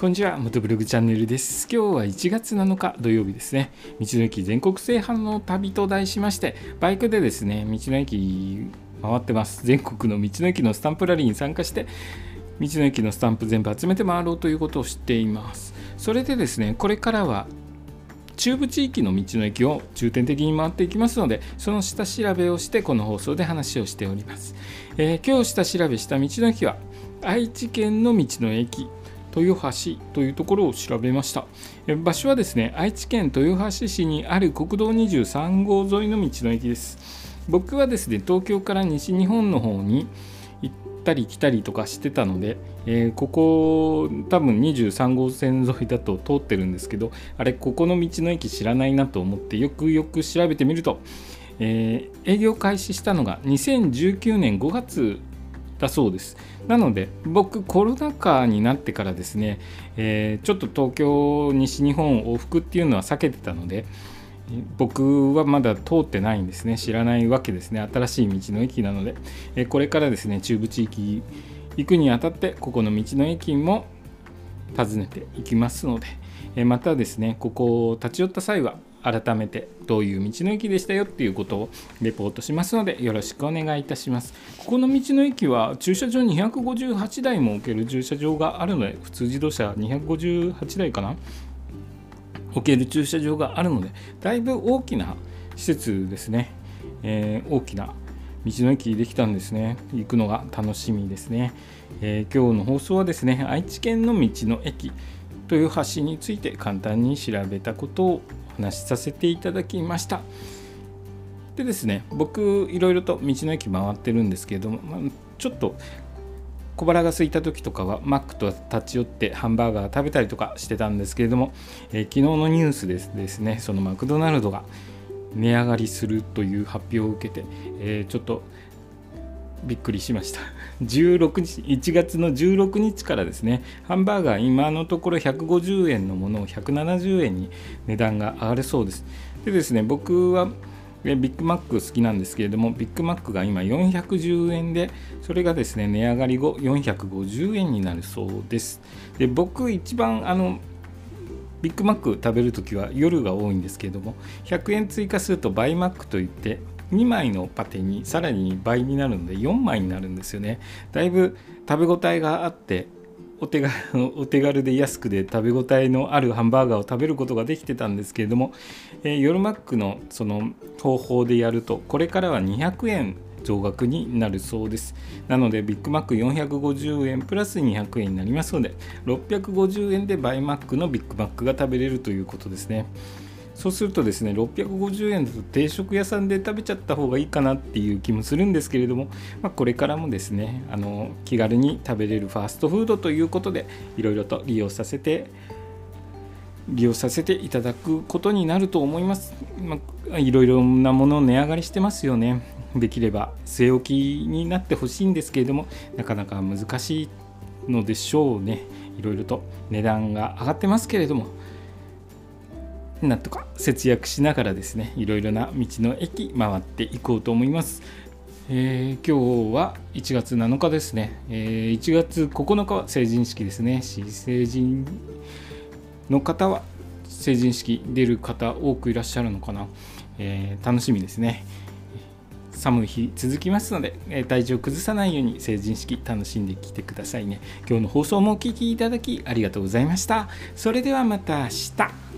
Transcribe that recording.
こんにちは、元ブログチャンネルです。今日は1月7日土曜日ですね。道の駅全国制覇の旅と題しまして、バイクでですね、道の駅回ってます。全国の道の駅のスタンプラリーに参加して、道の駅のスタンプ全部集めて回ろうということを知っています。それでですね、これからは中部地域の道の駅を重点的に回っていきますのでその下調べをしてこの放送で話をしております、えー、今日下調べした道の駅は愛知県の道の駅豊橋というところを調べました。場所はですね愛知県豊橋市にある国道23号沿いの道の駅です。僕はですね東京から西日本の方に行ったり来たりとかしてたので、えー、ここ多分23号線沿いだと通ってるんですけどあれここの道の駅知らないなと思ってよくよく調べてみると、えー、営業開始したのが2019年5月だそうです。なので僕コロナ禍になってからですね、えー、ちょっと東京西日本往復っていうのは避けてたので僕はまだ通ってないんですね。知らないわけですね。新しい道の駅なので、えー、これからですね中部地域行くにあたってここの道の駅も訪ねていきますので、えー、またですねここを立ち寄った際は改めてどういう道の駅でしたよっていうことをレポートしますのでよろしくお願いいたします。ここの道の駅は駐車場258台も置ける駐車場があるので普通自動車258台かな？置ける駐車場があるのでだいぶ大きな施設ですね、えー、大きな道の駅できたんですね。行くのが楽しみですね、えー、今日の放送はですね愛知県の道の駅豊橋について簡単に調べたことを話しさせていただきました。でですね僕いろいろと道の駅回ってるんですけれども、まあ、ちょっと小腹が空いた時とかはマックと立ち寄ってハンバーガー食べたりとかしてたんですけれども、えー、昨日のニュースでですねそのマクドナルドが値上がりするという発表を受けて、えー、ちょっとびっくりしました。16日1月の16日からですねハンバーガー今のところ150円のものを170円に値段が上がるそうです。でですね僕はビッグマック好きなんですけれどもビッグマックが今410円でそれがですね値上がり後450円になるそうです。で僕一番あのビッグマック食べるときは夜が多いんですけれども100円追加するとバイマックといって2枚のパテにさらに倍になるので4枚になるんですよね。だいぶ食べ応えがあってお手軽 お手軽で安くで食べ応えのあるハンバーガーを食べることができてたんですけれども、えー、夜マックのその方法でやるとこれからは200円増額になるそうです。なのでビッグマック450円プラス200円になりますので650円でバイマックのビッグマックが食べれるということですね。そうするとですね650円だと定食屋さんで食べちゃった方がいいかなっていう気もするんですけれども、まあ、これからもですねあの気軽に食べれるファーストフードということでいろいろと利用させて利用させていただくことになると思います。まあ、いろいろなもの値上がりしてますよね。できれば据え置きになってほしいんですけれどもなかなか難しいのでしょうね。いろいろと値段が上がってますけれどもなんとか節約しながらですねいろいろな道の駅回っていこうと思います。えー、今日は1月7日ですね、えー、1月9日は成人式ですね。成人の方は成人式出る方多くいらっしゃるのかな、えー、楽しみですね。寒い日続きますので、え体調崩さないように成人式楽しんできてくださいね。今日の放送もお聴きいただきありがとうございました。それではまた明日。